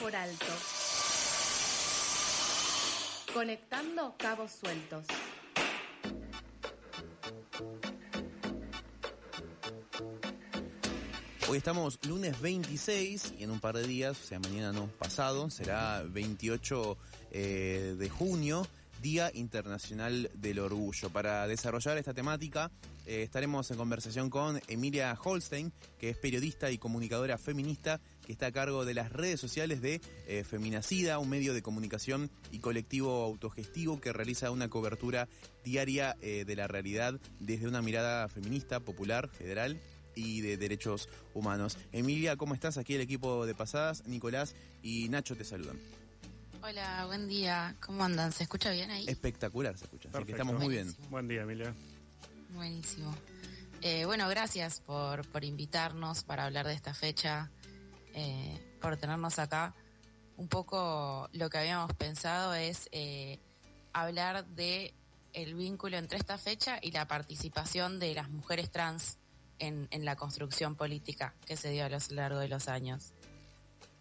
por alto. Conectando cabos sueltos. Hoy estamos lunes 26 y en un par de días, o sea, mañana no, pasado, será 28 eh, de junio, Día Internacional del Orgullo. Para desarrollar esta temática eh, estaremos en conversación con Emilia Holstein, que es periodista y comunicadora feminista que está a cargo de las redes sociales de eh, Feminacida, un medio de comunicación y colectivo autogestivo que realiza una cobertura diaria eh, de la realidad desde una mirada feminista, popular, federal y de derechos humanos. Emilia, ¿cómo estás? Aquí el equipo de Pasadas, Nicolás y Nacho te saludan. Hola, buen día. ¿Cómo andan? ¿Se escucha bien ahí? Espectacular se escucha, así que estamos muy bien. Buen día, Emilia. Buenísimo. Eh, bueno, gracias por, por invitarnos para hablar de esta fecha, eh, por tenernos acá. Un poco lo que habíamos pensado es eh, hablar de el vínculo entre esta fecha y la participación de las mujeres trans en, en la construcción política que se dio a lo largo de los años.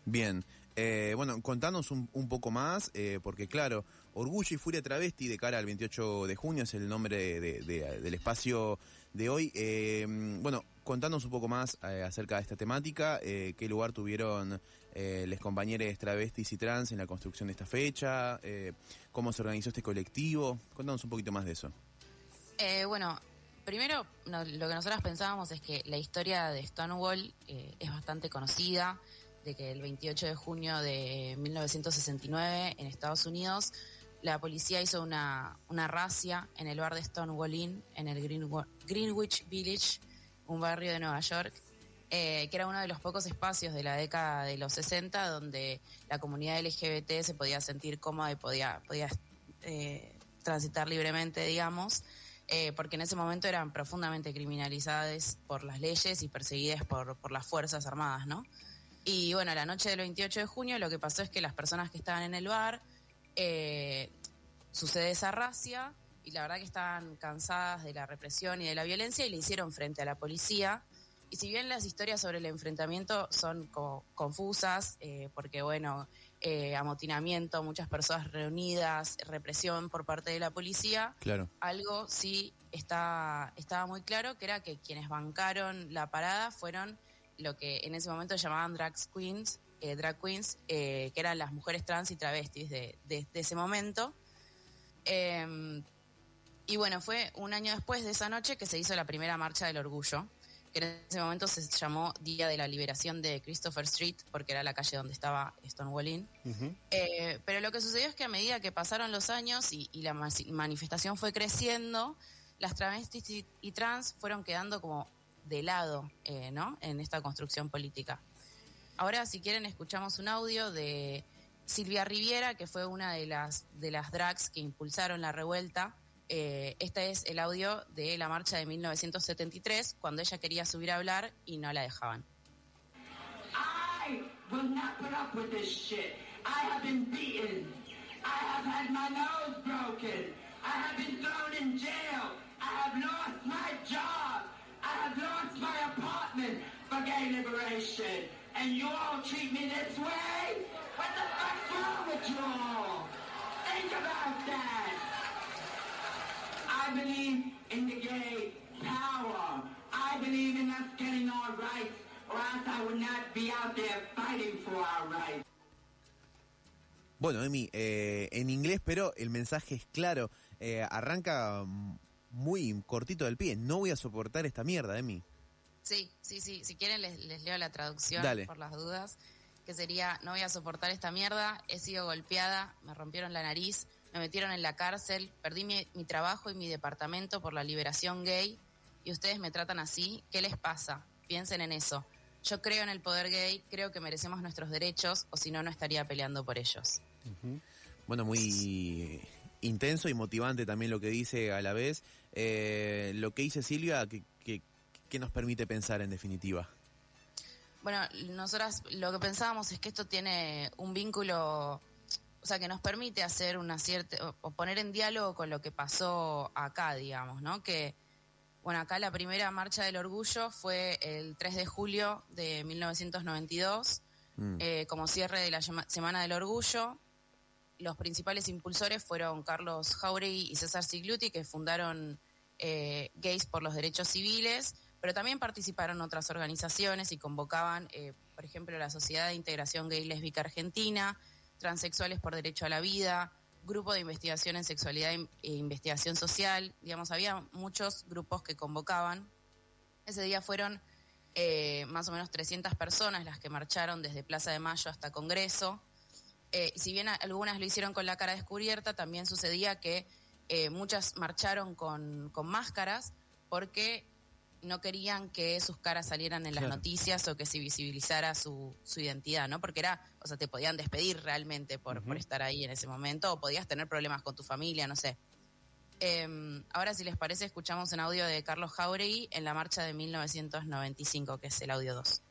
Bien. Eh, bueno, contanos un, poco más, porque claro, Orgullo y Furia Travesti de cara al 28 de junio es el nombre de- de- del espacio de hoy. Bueno, contanos un poco más eh, acerca de esta temática, eh, qué lugar tuvieron eh, las compañeras travestis y trans en la construcción de esta fecha, eh, cómo se organizó este colectivo. Contanos un poquito más de eso. Bueno, primero lo que nosotros pensábamos es que la historia de Stonewall es bastante conocida, de que el 28 de junio de 1969 en Estados Unidos la policía hizo una, una racia en el bar de Stonewall Inn, en el Greenwich Village, un barrio de Nueva York, eh, que era uno de los pocos espacios de la década de los 60 donde la comunidad LGBT se podía sentir cómoda y podía, eh, transitar libremente, digamos, eh, porque en ese momento eran profundamente criminalizadas por las leyes y perseguidas por, por las Fuerzas Armadas, ¿no? Y bueno, la noche del 28 de junio lo que pasó es que las personas que estaban en el bar, sucede esa racia y la verdad que estaban cansadas de la represión y de la violencia y le hicieron frente a la policía. Y si bien las historias sobre el enfrentamiento son co- confusas, eh, porque bueno, eh, amotinamiento, muchas personas reunidas, represión por parte de la policía, Claro. algo sí está, estaba muy claro, que era que quienes bancaron la parada fueron lo que en ese momento llamaban drag queens, eh, drag queens, que eran las mujeres trans y travestis de, de- de ese momento. Eh, y bueno, fue un año después de esa noche que se hizo la primera marcha del orgullo, que en ese momento se llamó Día de la Liberación de Christopher Street, porque era la calle donde estaba Stonewall Inn. Eh, pero lo que sucedió es que a medida que pasaron los años y, y la manifestación fue creciendo, las travestis y, y trans fueron quedando como de lado, eh, ¿no? En esta construcción política. Ahora, si quieren, escuchamos un audio de Silvia Riviera, que fue una de las, de las drags que impulsaron la revuelta. Eh, este es el audio de la marcha de 1973, cuando ella quería subir a hablar y no la dejaban. I will not put up with this shit. I have been beaten. I have had my nose broken. I have been thrown in jail. I have lost my job. I have lost my apartment for gay liberation. And you all treat me this way? What the fuck's wrong with you all? Think about that. I believe in the gay power. I believe in us getting our rights, or else I would not be out there fighting for our rights. Bueno, Emi, eh, en inglés, pero el mensaje es claro. Eh, arranca mm, muy cortito del pie. No voy a soportar esta mierda, Emi. Sí, sí, sí. Si quieren les, les leo la traducción Dale. por las dudas, que sería, no voy a soportar esta mierda, he sido golpeada, me rompieron la nariz, me metieron en la cárcel, perdí mi, mi trabajo y mi departamento por la liberación gay y ustedes me tratan así, ¿qué les pasa? Piensen en eso. Yo creo en el poder gay, creo que merecemos nuestros derechos o si no, no estaría peleando por ellos. Bueno, muy intenso y motivante también lo que dice a la vez. Eh, lo que dice Silvia, que, que, que nos permite pensar en definitiva. Bueno, nosotras lo que pensábamos es que esto tiene un vínculo, o sea, que nos permite hacer una cierta, o- poner en diálogo con lo que pasó acá, digamos, ¿no? Que, bueno, acá la primera marcha del orgullo fue el 3 de julio de 1992, Mm. eh, como cierre de la Semana del Orgullo. Los principales impulsores fueron Carlos Jauregui y César Sigluti, que fundaron eh, Gays por los Derechos Civiles, pero también participaron otras organizaciones y convocaban, eh, por ejemplo, la Sociedad de Integración Gay Lésbica Argentina, Transexuales por Derecho a la Vida, Grupo de Investigación en Sexualidad e Investigación Social. Digamos, había muchos grupos que convocaban. Ese día fueron eh, más o menos 300 personas las que marcharon desde Plaza de Mayo hasta Congreso. Eh, si bien algunas lo hicieron con la cara descubierta, también sucedía que eh, muchas marcharon con máscaras porque no querían que sus caras salieran en las Claro. noticias o que se visibilizara su, su identidad, ¿no? Porque era, o sea, te podían despedir realmente por, por estar ahí en ese momento o podías tener problemas con tu familia, no sé. Eh, ahora, si les parece, escuchamos un audio de Carlos Jauregui en la marcha de 1995, que es el audio 2.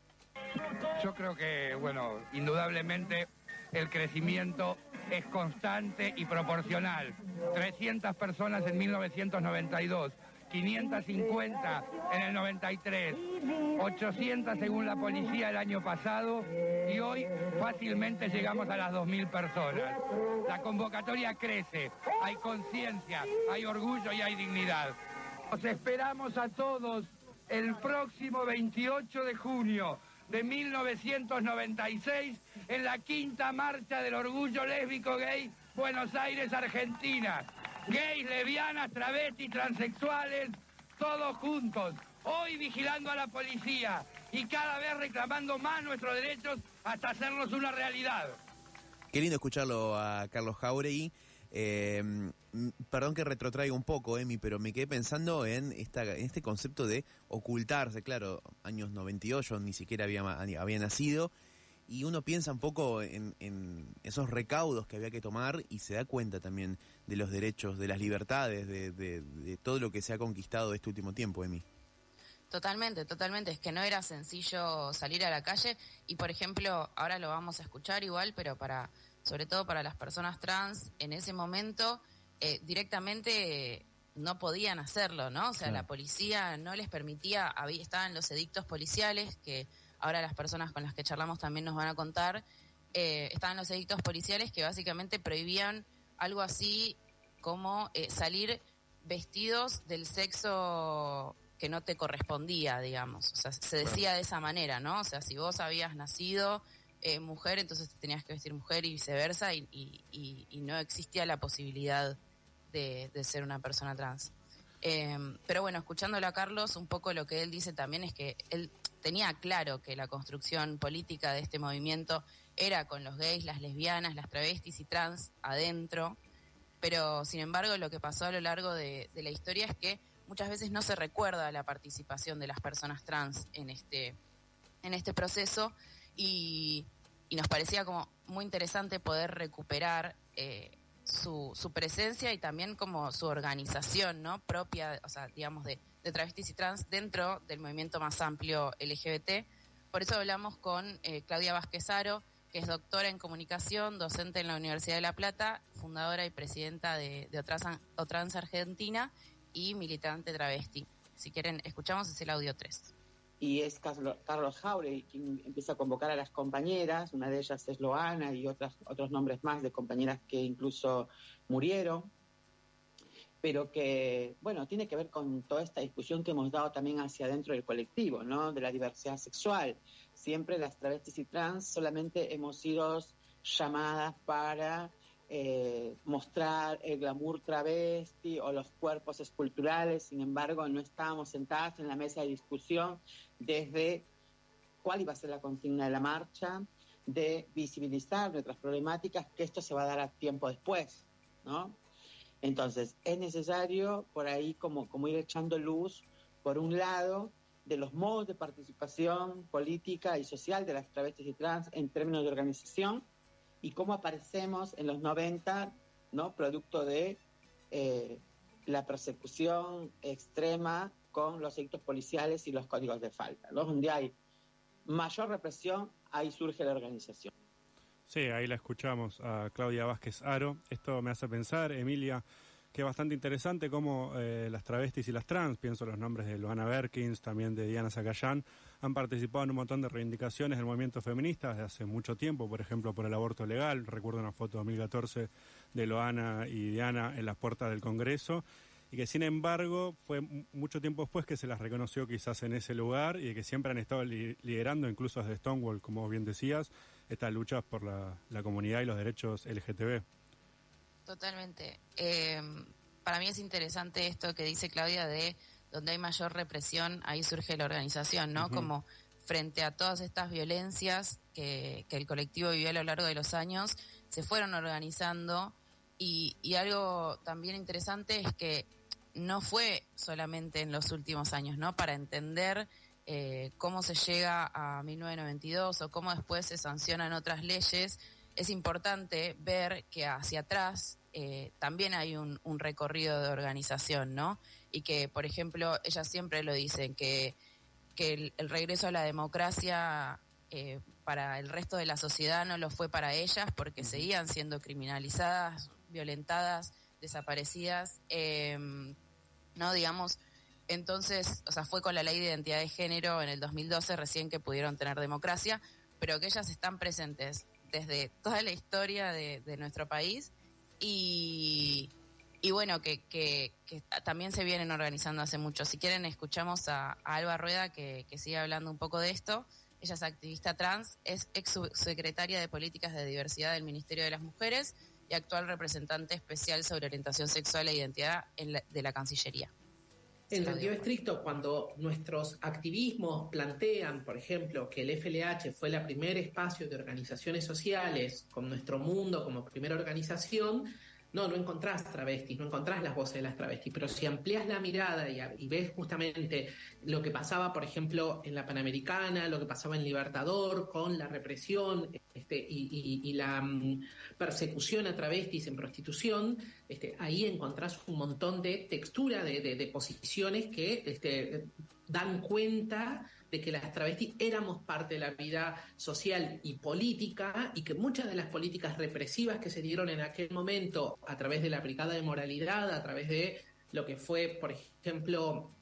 Yo creo que, bueno, indudablemente el crecimiento es constante y proporcional. 300 personas en 1992, 550 en el 93, 800 según la policía el año pasado y hoy fácilmente llegamos a las 2.000 personas. La convocatoria crece, hay conciencia, hay orgullo y hay dignidad. Los esperamos a todos el próximo 28 de junio de 1996 en la quinta marcha del orgullo lésbico gay Buenos Aires, Argentina. Gays, lesbianas, travestis, transexuales, todos juntos. Hoy vigilando a la policía y cada vez reclamando más nuestros derechos hasta hacernos una realidad. Qué lindo escucharlo a Carlos Jauregui. Eh, perdón que retrotraiga un poco, Emi, pero me quedé pensando en, esta, en este concepto de ocultarse. Claro, años 98, ni siquiera había, había nacido. Y uno piensa un poco en, en esos recaudos que había que tomar y se da cuenta también de los derechos, de las libertades, de, de- de todo lo que se ha conquistado este último tiempo, Emi. Totalmente, totalmente. Es que no era sencillo salir a la calle y, por ejemplo, ahora lo vamos a escuchar igual, pero para, sobre todo para las personas trans, en ese momento eh, directamente no podían hacerlo, ¿no? O sea, Claro. la policía no les permitía, había, estaban los edictos policiales que ahora las personas con las que charlamos también nos van a contar, eh, estaban los edictos policiales que básicamente prohibían algo así como eh, salir vestidos del sexo que no te correspondía, digamos. O sea, se decía de esa manera, ¿no? O sea, si vos habías nacido eh, mujer, entonces te tenías que vestir mujer y viceversa, y, y- y- y no existía la posibilidad de, de ser una persona trans. Eh, pero bueno, escuchándolo a Carlos, un poco lo que él dice también es que él tenía claro que la construcción política de este movimiento era con los gays, las lesbianas, las travestis y trans adentro, pero sin embargo lo que pasó a lo largo de, la historia es que muchas veces no se recuerda la participación de las personas trans en este, este proceso. Y, y nos parecía como muy interesante poder recuperar eh, su, su presencia y también como su organización no propia, o sea, digamos, de, de travestis y trans dentro del movimiento más amplio LGBT. Por eso hablamos con eh, Claudia Vázquez Aro, que es doctora en comunicación, docente en la Universidad de La Plata, fundadora y presidenta de, de Otrans, Argentina y militante travesti. Si quieren, escuchamos es el audio 3. y es Carlo- Carlos Jauregui quien empieza a convocar a las compañeras, una de ellas es Loana y otras, otros nombres más de compañeras que incluso murieron, pero que, bueno, tiene que ver con toda esta discusión que hemos dado también hacia adentro del colectivo, ¿no? De la diversidad sexual. Siempre las travestis y trans solamente hemos sido llamadas para eh, mostrar el glamour travesti o los cuerpos esculturales, sin embargo, no estábamos sentadas en la mesa de discusión desde cuál iba a ser la consigna de la marcha, de visibilizar nuestras problemáticas, que esto se va a dar a tiempo después, ¿no? Entonces, es necesario por ahí como, como ir echando luz, por un lado, de los modos de participación política y social de las travestis y trans en términos de organización y cómo aparecemos en los 90, ¿no? Producto de eh, la persecución extrema con los delitos policiales y los códigos de falta, ¿no? Donde hay mayor represión, ahí surge la organización. Sí, ahí la escuchamos a Claudia Vázquez Aro. Esto me hace pensar, Emilia, que es bastante interesante cómo eh, las travestis y las trans, pienso los nombres de Loana Berkins, también de Diana Zacayán, han participado en un montón de reivindicaciones del movimiento feminista desde hace mucho tiempo, por ejemplo, por el aborto legal. Recuerdo una foto de 2014 de Loana y Diana en las puertas del Congreso y que sin embargo fue mucho tiempo después que se las reconoció quizás en ese lugar y que siempre han estado liderando, incluso desde Stonewall, como bien decías, estas luchas por la, la comunidad y los derechos LGTB. Totalmente. Eh, para mí es interesante esto que dice Claudia de donde hay mayor represión, ahí surge la organización, ¿no? Como frente a todas estas violencias que, el colectivo vivió a lo largo de los años, se fueron organizando y, algo también interesante es que no fue solamente en los últimos años, ¿no? Para entender eh, cómo se llega a 1992 o cómo después se sancionan otras leyes, es importante ver que hacia atrás eh, también hay un, recorrido de organización, ¿no? Y que, por ejemplo, ellas siempre lo dicen, que, que el, regreso a la democracia eh, para el resto de la sociedad no lo fue para ellas porque seguían siendo criminalizadas, violentadas, desaparecidas, ¿no? Digamos, entonces, o sea, fue con la ley de identidad de género en el 2012 recién que pudieron tener democracia, pero que ellas están presentes desde toda la historia de, nuestro país y, bueno, que, también se vienen organizando hace mucho. Si quieren, escuchamos a, Alba Rueda que, sigue hablando un poco de esto. Ella es activista trans, es ex secretaria de Políticas de Diversidad del Ministerio de las Mujeres y actual representante especial sobre orientación sexual e identidad de la Cancillería. En sentido estricto, cuando nuestros activismos plantean, por ejemplo, que el FLH fue el primer espacio de organizaciones sociales con nuestro mundo como primera organización, no, no encontrás travestis, no encontrás las voces de las travestis, pero si amplias la mirada y, ves justamente lo que pasaba, por ejemplo, en la Panamericana, lo que pasaba en Libertador, con la represión este, y, la mm, persecución a travestis en prostitución, este, ahí encontrás un montón de textura, de, posiciones que este, dan cuenta de que las travestis éramos parte de la vida social y política y que muchas de las políticas represivas que se dieron en aquel momento a través de la brigada de moralidad, a través de lo que fue, por ejemplo,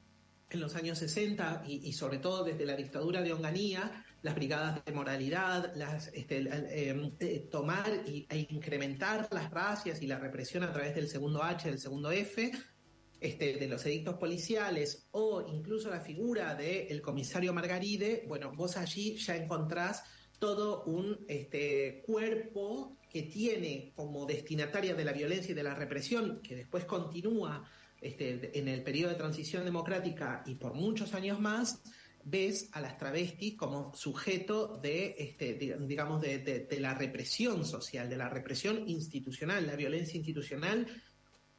en los años 60 y, sobre todo desde la dictadura de Onganía, las brigadas de moralidad, las, este, eh, eh, tomar e incrementar las racias y la represión a través del segundo H, del segundo F, este, de los edictos policiales o incluso la figura del comisario Margaride, bueno, vos allí ya encontrás todo un este, cuerpo que tiene como destinataria de la violencia y de la represión, que después continúa este, en el periodo de transición democrática y por muchos años más, ves a las travestis como sujeto de, este, digamos, de la represión social, de la represión institucional, la violencia institucional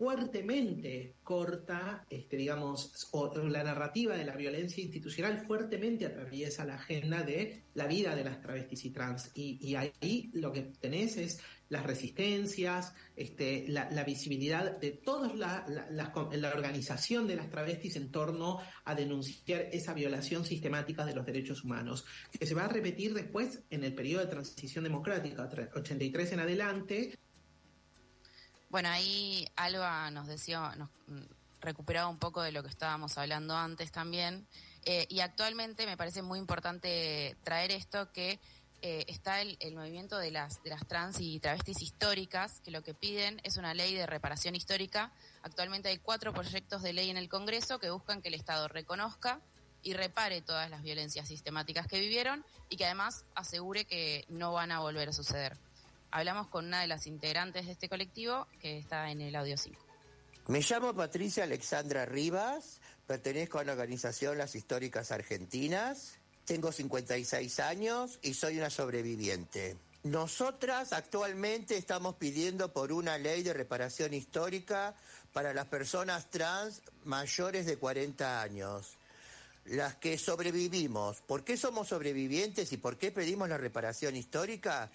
fuertemente corta, este, digamos, o, la narrativa de la violencia institucional fuertemente atraviesa la agenda de la vida de las travestis y trans. Y, ahí lo que tenés es las resistencias, este, la, visibilidad de toda la, la, organización de las travestis en torno a denunciar esa violación sistemática de los derechos humanos, que se va a repetir después en el periodo de transición democrática, 83 en adelante, bueno, ahí Alba nos decía, nos mm, recuperaba un poco de lo que estábamos hablando antes también. Eh, y actualmente me parece muy importante traer esto que eh, está el, movimiento de las, de las trans y travestis históricas, que lo que piden es una ley de reparación histórica. Actualmente hay cuatro proyectos de ley en el Congreso que buscan que el Estado reconozca y repare todas las violencias sistemáticas que vivieron y que además asegure que no van a volver a suceder hablamos con una de las integrantes de este colectivo que está en el audio 5. Me llamo Patricia Alexandra Rivas, pertenezco a la organización Las Históricas Argentinas, tengo 56 años y soy una sobreviviente. Nosotras actualmente estamos pidiendo por una ley de reparación histórica para las personas trans mayores de 40 años. Las que sobrevivimos. ¿Por qué somos sobrevivientes y por qué pedimos la reparación histórica?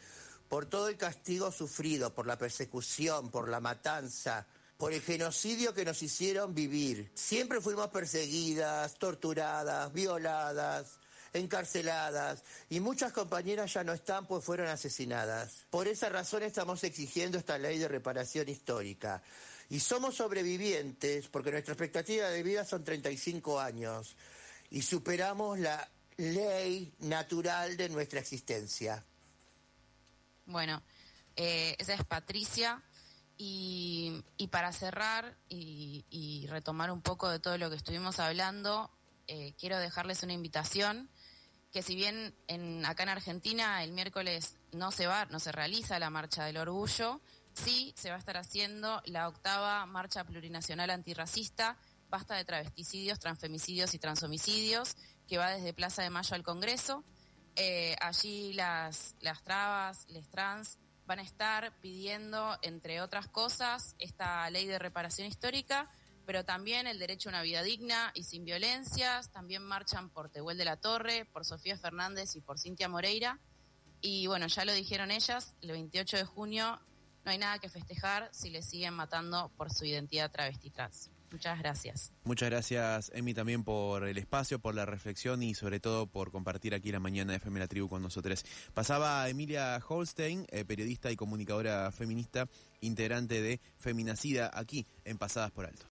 Por todo el castigo sufrido, por la persecución, por la matanza, por el genocidio que nos hicieron vivir. Siempre fuimos perseguidas, torturadas, violadas, encarceladas y muchas compañeras ya no están pues fueron asesinadas. Por esa razón estamos exigiendo esta ley de reparación histórica. Y somos sobrevivientes porque nuestra expectativa de vida son 35 años y superamos la ley natural de nuestra existencia. Bueno, eh, esa es Patricia. Y, para cerrar y, y retomar un poco de todo lo que estuvimos hablando, eh, quiero dejarles una invitación que si bien en, acá en Argentina el miércoles no se va, no se realiza la marcha del orgullo, sí se va a estar haciendo la octava marcha plurinacional antirracista, basta de travesticidios, transfemicidios y transhomicidios, que va desde Plaza de Mayo al Congreso. Eh, allí las, las trabas, les trans, van a estar pidiendo, entre otras cosas, esta ley de reparación histórica, pero también el derecho a una vida digna y sin violencias. También marchan por Tehuel de la Torre, por Sofía Fernández y por Cintia Moreira. Y bueno, ya lo dijeron ellas, el 28 de junio no hay nada que festejar si le siguen matando por su identidad travesti trans. Muchas gracias. Muchas gracias, Emi, también por el espacio, por la reflexión y sobre todo por compartir aquí la mañana de FM La Tribu con nosotros. Pasaba Emilia Holstein, eh, periodista y comunicadora feminista, integrante de Feminacida, aquí en Pasadas por Alto.